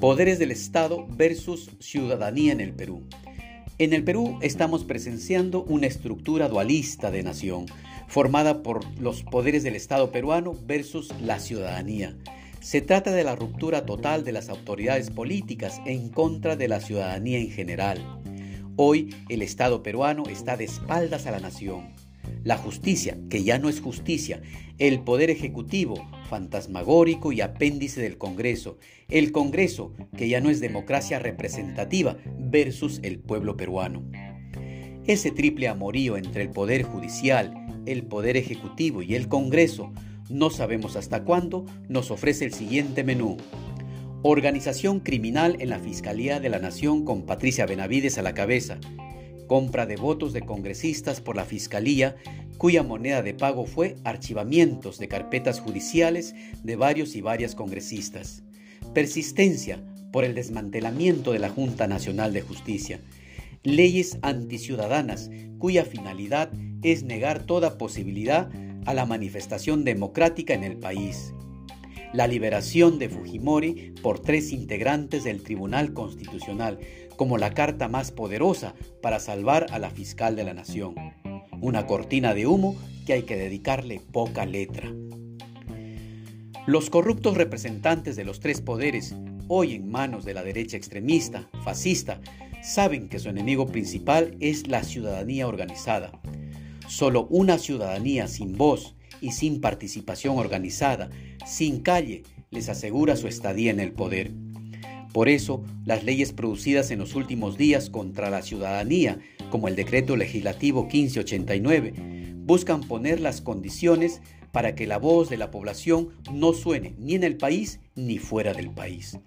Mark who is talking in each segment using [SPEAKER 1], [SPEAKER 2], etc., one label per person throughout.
[SPEAKER 1] Poderes del Estado versus ciudadanía en el Perú. En el Perú estamos presenciando una estructura dualista de nación, formada por los poderes del Estado peruano versus la ciudadanía. Se trata de la ruptura total de las autoridades políticas en contra de la ciudadanía en general. Hoy el Estado peruano está de espaldas a la nación. La justicia, que ya no es justicia, el poder ejecutivo, fantasmagórico y apéndice del Congreso, el Congreso, que ya no es democracia representativa, versus el pueblo peruano. Ese triple amorío entre el poder judicial, el poder ejecutivo y el Congreso, no sabemos hasta cuándo, nos ofrece el siguiente menú. Organización criminal en la Fiscalía de la Nación con Patricia Benavides a la cabeza compra de votos de congresistas por la Fiscalía, cuya moneda de pago fue archivamientos de carpetas judiciales de varios y varias congresistas. Persistencia por el desmantelamiento de la Junta Nacional de Justicia. Leyes anticiudadanas cuya finalidad es negar toda posibilidad a la manifestación democrática en el país la liberación de Fujimori por tres integrantes del Tribunal Constitucional como la carta más poderosa para salvar a la fiscal de la nación. Una cortina de humo que hay que dedicarle poca letra. Los corruptos representantes de los tres poderes, hoy en manos de la derecha extremista, fascista, saben que su enemigo principal es la ciudadanía organizada. Solo una ciudadanía sin voz, y sin participación organizada, sin calle, les asegura su estadía en el poder. Por eso, las leyes producidas en los últimos días contra la ciudadanía, como el decreto legislativo 1589, buscan poner las condiciones para que la voz de la población no suene ni en el país ni fuera del país.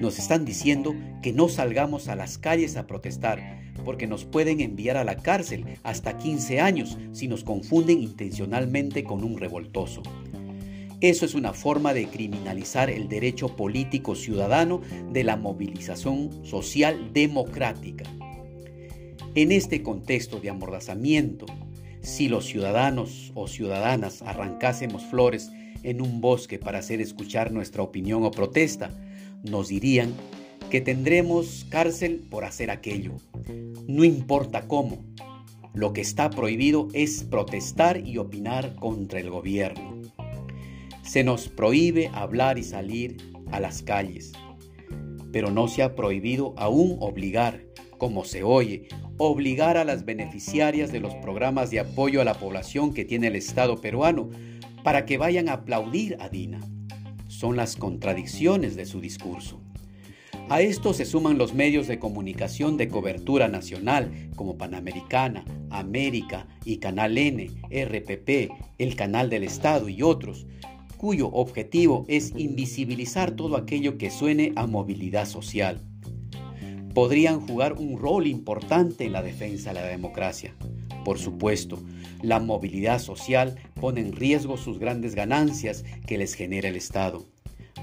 [SPEAKER 1] Nos están diciendo que no salgamos a las calles a protestar, porque nos pueden enviar a la cárcel hasta 15 años si nos confunden intencionalmente con un revoltoso. Eso es una forma de criminalizar el derecho político ciudadano de la movilización social democrática. En este contexto de amordazamiento, si los ciudadanos o ciudadanas arrancásemos flores en un bosque para hacer escuchar nuestra opinión o protesta, nos dirían que tendremos cárcel por hacer aquello. No importa cómo. Lo que está prohibido es protestar y opinar contra el gobierno. Se nos prohíbe hablar y salir a las calles, pero no se ha prohibido aún obligar, como se oye, obligar a las beneficiarias de los programas de apoyo a la población que tiene el Estado peruano para que vayan a aplaudir a Dina. Son las contradicciones de su discurso. A esto se suman los medios de comunicación de cobertura nacional como Panamericana, América y Canal N, RPP, el Canal del Estado y otros, cuyo objetivo es invisibilizar todo aquello que suene a movilidad social. Podrían jugar un rol importante en la defensa de la democracia. Por supuesto, la movilidad social pone en riesgo sus grandes ganancias que les genera el Estado.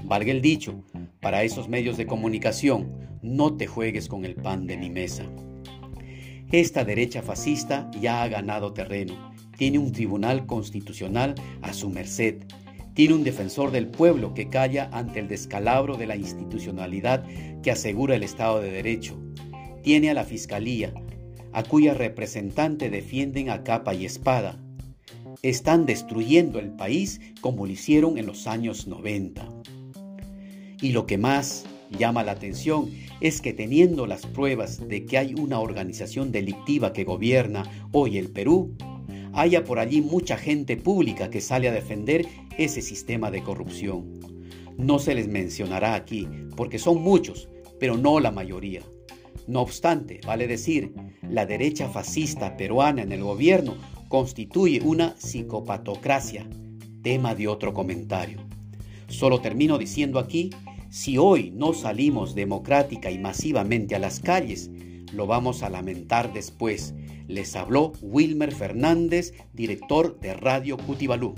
[SPEAKER 1] Valga el dicho, para esos medios de comunicación, no te juegues con el pan de mi mesa. Esta derecha fascista ya ha ganado terreno, tiene un tribunal constitucional a su merced, tiene un defensor del pueblo que calla ante el descalabro de la institucionalidad que asegura el Estado de Derecho, tiene a la Fiscalía, a cuya representante defienden a capa y espada. Están destruyendo el país como lo hicieron en los años 90. Y lo que más llama la atención es que teniendo las pruebas de que hay una organización delictiva que gobierna hoy el Perú, haya por allí mucha gente pública que sale a defender ese sistema de corrupción. No se les mencionará aquí, porque son muchos, pero no la mayoría. No obstante, vale decir, la derecha fascista peruana en el gobierno constituye una psicopatocracia, tema de otro comentario. Solo termino diciendo aquí, si hoy no salimos democrática y masivamente a las calles, lo vamos a lamentar después. Les habló Wilmer Fernández, director de Radio Cutibalú.